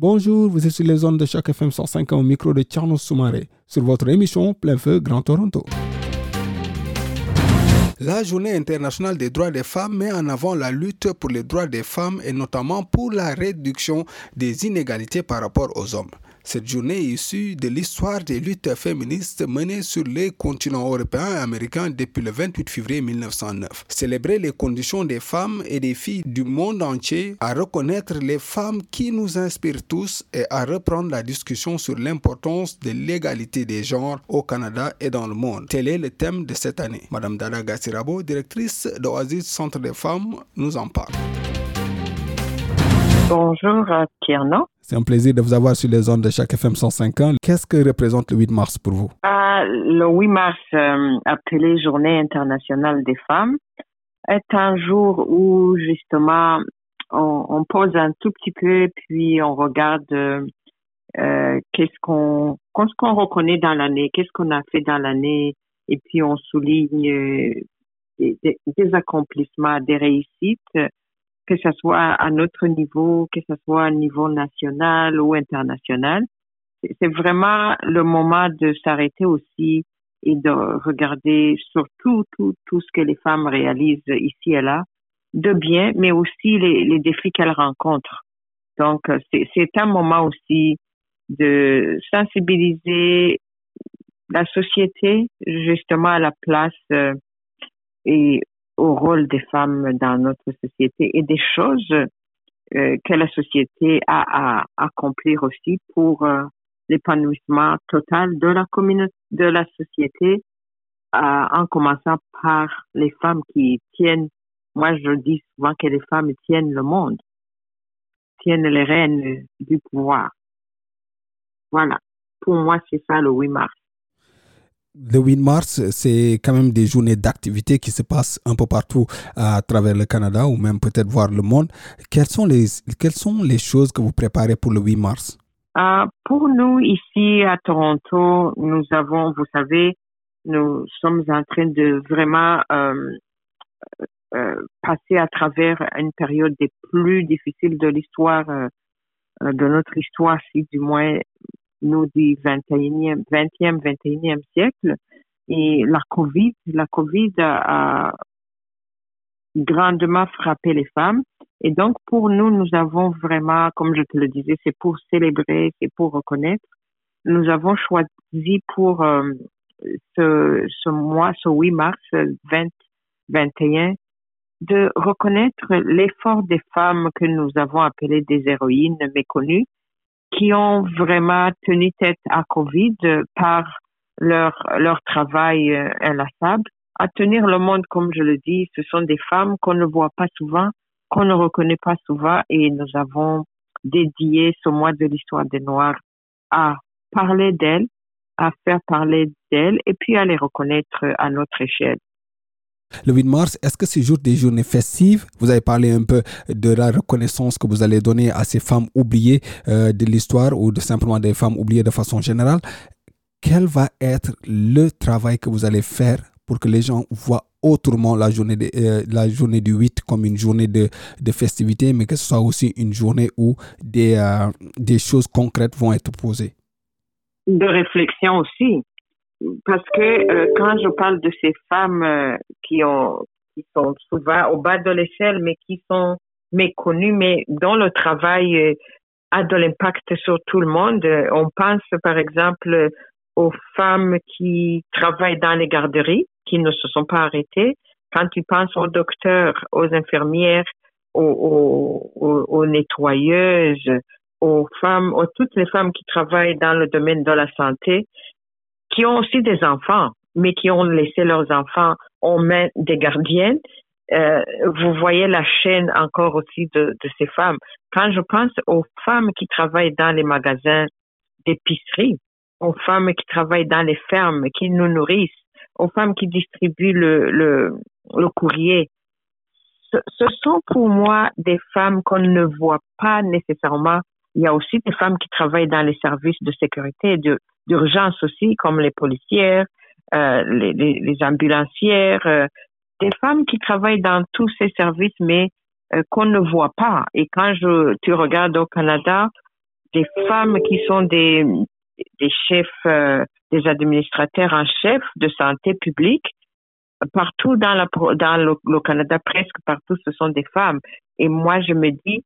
Bonjour, vous êtes sur les zones de Choc FM 105 au micro de Tierno Soumaré sur votre émission Plein Feu Grand Toronto. La Journée internationale des droits des femmes met en avant la lutte pour les droits des femmes et notamment pour la réduction des inégalités par rapport aux hommes. Cette journée est issue de l'histoire des luttes féministes menées sur les continents européens et américains depuis le 28 février 1909. Célébrer les conditions des femmes et des filles du monde entier, à reconnaître les femmes qui nous inspirent tous et à reprendre la discussion sur l'importance de l'égalité des genres au Canada et dans le monde. Tel est le thème de cette année. Madame Dada Gassirabo, directrice d'Oasis Centre des femmes, nous en parle. Bonjour Tierno. C'est un plaisir de vous avoir sur les ondes de chaque FM 105 ans. Qu'est-ce que représente le 8 mars pour vous? Euh, le 8 mars, euh, appelé Journée internationale des femmes, est un jour où justement on, pose un tout petit peu, puis on regarde euh, qu'est-ce qu'on reconnaît dans l'année, qu'est-ce qu'on a fait dans l'année, et puis on souligne des, des accomplissements, des réussites que ce soit à notre niveau, que ce soit à niveau national ou international. C'est vraiment le moment de s'arrêter aussi et de regarder surtout tout, tout ce que les femmes réalisent ici et là, de bien, mais aussi les, défis qu'elles rencontrent. Donc, c'est un moment aussi de sensibiliser la société justement à la place euh, et au rôle des femmes dans notre société et des choses euh, que la société a à accomplir aussi pour euh, l'épanouissement total de la communauté, de la société, euh, en commençant par les femmes qui tiennent, moi je dis souvent que les femmes tiennent le monde, tiennent les rênes du pouvoir. Voilà. Pour moi, c'est ça le 8 mars le 8 mars, c'est quand même des journées d'activité qui se passent un peu partout à travers le Canada ou même peut-être voir le monde. Quelles sont les, quelles sont les choses que vous préparez pour le 8 mars? Euh, pour nous, ici à Toronto, nous avons, vous savez, nous sommes en train de vraiment euh, euh, passer à travers une période des plus difficiles de l'histoire, de notre histoire, si du moins nous du 21e, 20e, 21e siècle. Et la COVID, la COVID a, grandement frappé les femmes. Et donc, pour nous, nous avons vraiment, comme je te le disais, c'est pour célébrer, c'est pour reconnaître. Nous avons choisi pour euh, ce, ce mois, ce 8 mars 2021, de reconnaître l'effort des femmes que nous avons appelées des héroïnes méconnues, qui ont vraiment tenu tête à Covid par leur, leur travail euh, inlassable. À tenir le monde, comme je le dis, ce sont des femmes qu'on ne voit pas souvent, qu'on ne reconnaît pas souvent et nous avons dédié ce mois de l'histoire des Noirs à parler d'elles, à faire parler d'elles et puis à les reconnaître à notre échelle. Le 8 mars, est-ce que c'est jour des journées festives Vous avez parlé un peu de la reconnaissance que vous allez donner à ces femmes oubliées euh, de l'histoire ou de simplement des femmes oubliées de façon générale? Quel va être le travail que vous allez faire pour que les gens voient autrement la journée, de, euh, la journée du 8 comme une journée de, de festivité, mais que ce soit aussi une journée où des, euh, des choses concrètes vont être posées? De réflexion aussi parce que euh, quand je parle de ces femmes euh, qui ont qui sont souvent au bas de l'échelle, mais qui sont méconnues, mais dont le travail euh, a de l'impact sur tout le monde. On pense par exemple aux femmes qui travaillent dans les garderies, qui ne se sont pas arrêtées. Quand tu penses aux docteurs, aux infirmières, aux, aux, aux nettoyeuses, aux femmes, aux toutes les femmes qui travaillent dans le domaine de la santé, qui ont aussi des enfants, mais qui ont laissé leurs enfants en main des gardiennes. Euh, vous voyez la chaîne encore aussi de, de, ces femmes. Quand je pense aux femmes qui travaillent dans les magasins d'épicerie, aux femmes qui travaillent dans les fermes, qui nous nourrissent, aux femmes qui distribuent le, courrier. Ce, sont pour moi des femmes qu'on ne voit pas nécessairement. Il y a aussi des femmes qui travaillent dans les services de sécurité et d'urgence aussi, comme les policières, euh, les, ambulancières, euh, des femmes qui travaillent dans tous ces services, mais euh, qu'on ne voit pas. Et quand je, tu regardes au Canada, des femmes qui sont des, des chefs, des administrateurs en chef de santé publique, partout dans, la, dans le, Canada, presque partout, ce sont des femmes. Et moi, je me dis,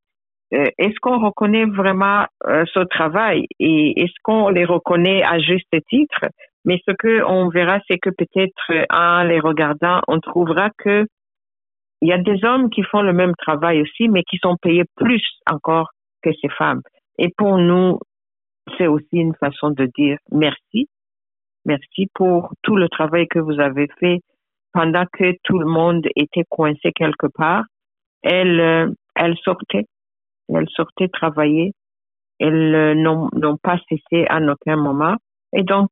est-ce qu'on reconnaît vraiment ce travail? Et est-ce qu'on les reconnaît à juste titre? Mais ce que on verra, c'est que peut-être en les regardant, on trouvera que il y a des hommes qui font le même travail aussi, mais qui sont payés plus encore que ces femmes. Et pour nous, c'est aussi une façon de dire merci. Merci pour tout le travail que vous avez fait pendant que tout le monde était coincé quelque part. Elles, euh, elles sortaient, elles sortaient travailler. Elles euh, n'ont pas cessé à aucun moment. Et donc,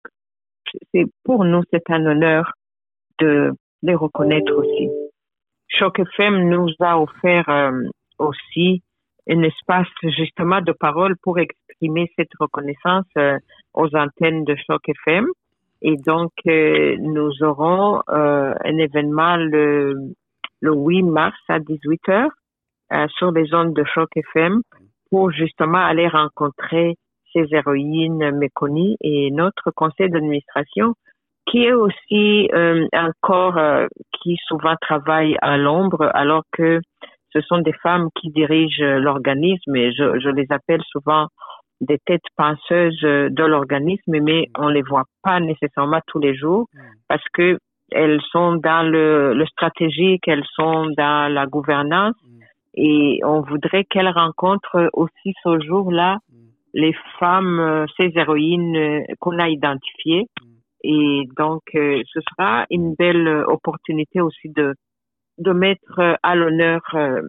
c'est pour nous, c'est un honneur de les reconnaître aussi. Choc FM nous a offert euh, aussi un espace justement de parole pour exprimer cette reconnaissance euh, aux antennes de Choc FM. Et donc, euh, nous aurons un événement le, le 8 mars à 18h sur les ondes de Choc FM pour justement aller rencontrer ces héroïnes méconnues et notre conseil d'administration qui est aussi euh, un corps euh, qui souvent travaille à l'ombre, alors que ce sont des femmes qui dirigent l'organisme et je, je, les appelle souvent des têtes penseuses de l'organisme, mais on les voit pas nécessairement tous les jours parce que elles sont dans le, le stratégique, elles sont dans la gouvernance et on voudrait qu'elles rencontrent aussi ce jour-là les femmes, ces héroïnes qu'on a identifiées. Et donc, euh, ce sera une belle opportunité aussi de, de mettre à l'honneur euh,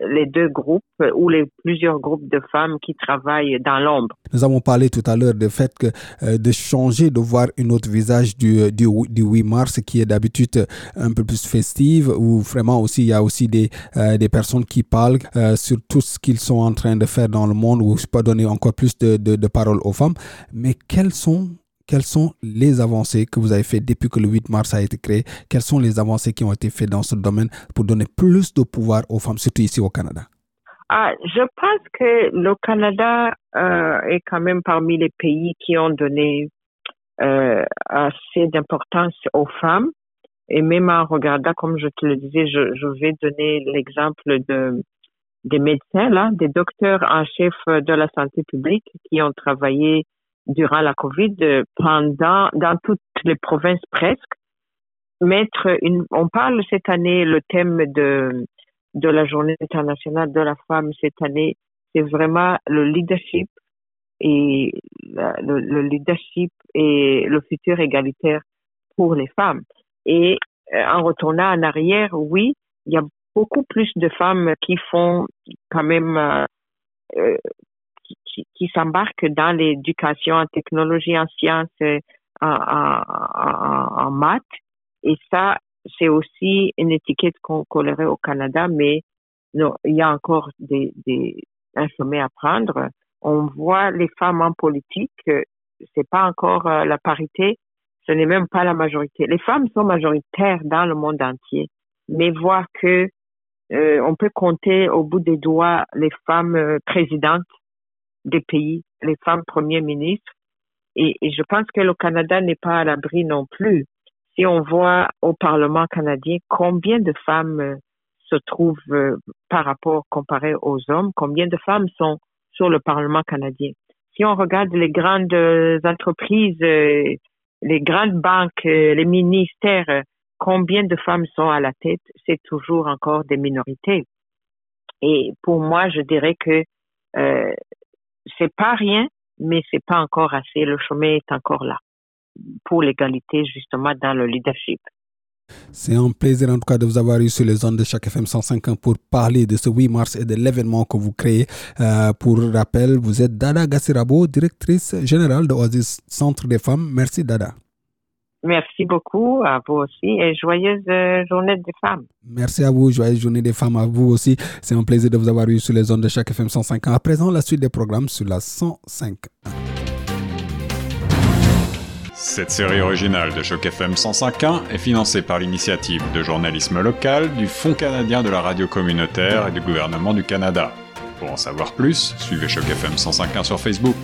les deux groupes ou les plusieurs groupes de femmes qui travaillent dans l'ombre. Nous avons parlé tout à l'heure du fait que euh, de changer, de voir un autre visage du, du, du 8 mars qui est d'habitude un peu plus festive où vraiment aussi il y a aussi des, des personnes qui parlent sur tout ce qu'ils sont en train de faire dans le monde je peux donner encore plus de, de, de paroles aux femmes. Mais quelles sont quelles sont les avancées que vous avez faites depuis que le 8 mars a été créé? Quelles sont les avancées qui ont été faites dans ce domaine pour donner plus de pouvoir aux femmes, surtout ici au Canada? Ah, Je pense que le Canada euh, est quand même parmi les pays qui ont donné euh, assez d'importance aux femmes. Et même en regardant, comme je te le disais, je, je vais donner l'exemple de des médecins, là, des docteurs en chef de la santé publique qui ont travaillé durant la COVID euh, pendant dans toutes les provinces presque. Mettre une on parle cette année le thème de de la journée internationale de la femme cette année c'est vraiment le leadership et le, le, leadership et le futur égalitaire pour les femmes. Et euh, en retournant en arrière oui il y a beaucoup plus de femmes qui font quand même euh, qui, qui s'embarquent dans l'éducation en technologie, en sciences, euh, en, en, en, maths. Et ça, c'est aussi une étiquette qu'on collerait au Canada, mais il y a encore des, des, un sommet à prendre. On voit les femmes en politique, euh, c'est pas encore euh, la parité, ce n'est même pas la majorité. Les femmes sont majoritaires dans le monde entier, mais voir que euh, on peut compter au bout des doigts les femmes présidentes des pays, les femmes premiers ministres. Et, je pense que le Canada n'est pas à l'abri non plus. Si on voit au Parlement canadien combien de femmes euh, se trouvent euh, par rapport comparé aux hommes, combien de femmes sont sur le Parlement canadien. Si on regarde les grandes euh, entreprises, les grandes banques, les ministères, combien de femmes sont à la tête, c'est toujours encore des minorités. Et pour moi, je dirais que c'est pas rien, mais c'est pas encore assez. Le chemin est encore là pour l'égalité justement dans le leadership. C'est un plaisir en tout cas de vous avoir eu sur les zones de chaque FM 105 pour parler de ce 8 mars et de l'événement que vous créez. Euh, pour rappel, vous êtes Dada Gassirabo, directrice générale de Oasis Centre des femmes. Merci Dada. Merci beaucoup à vous aussi et joyeuse euh, journée des femmes. Merci à vous, joyeuse journée des femmes à vous aussi. C'est un plaisir de vous avoir eu sur les zones de chaque FM 105. À présent, la suite des programmes sur la 105. Cette série originale de Choc FM 105.1 est financée par l'initiative de journalisme local du Fonds canadien de la radio communautaire et du gouvernement du Canada. Pour en savoir plus, suivez Choc FM 105.1 sur Facebook.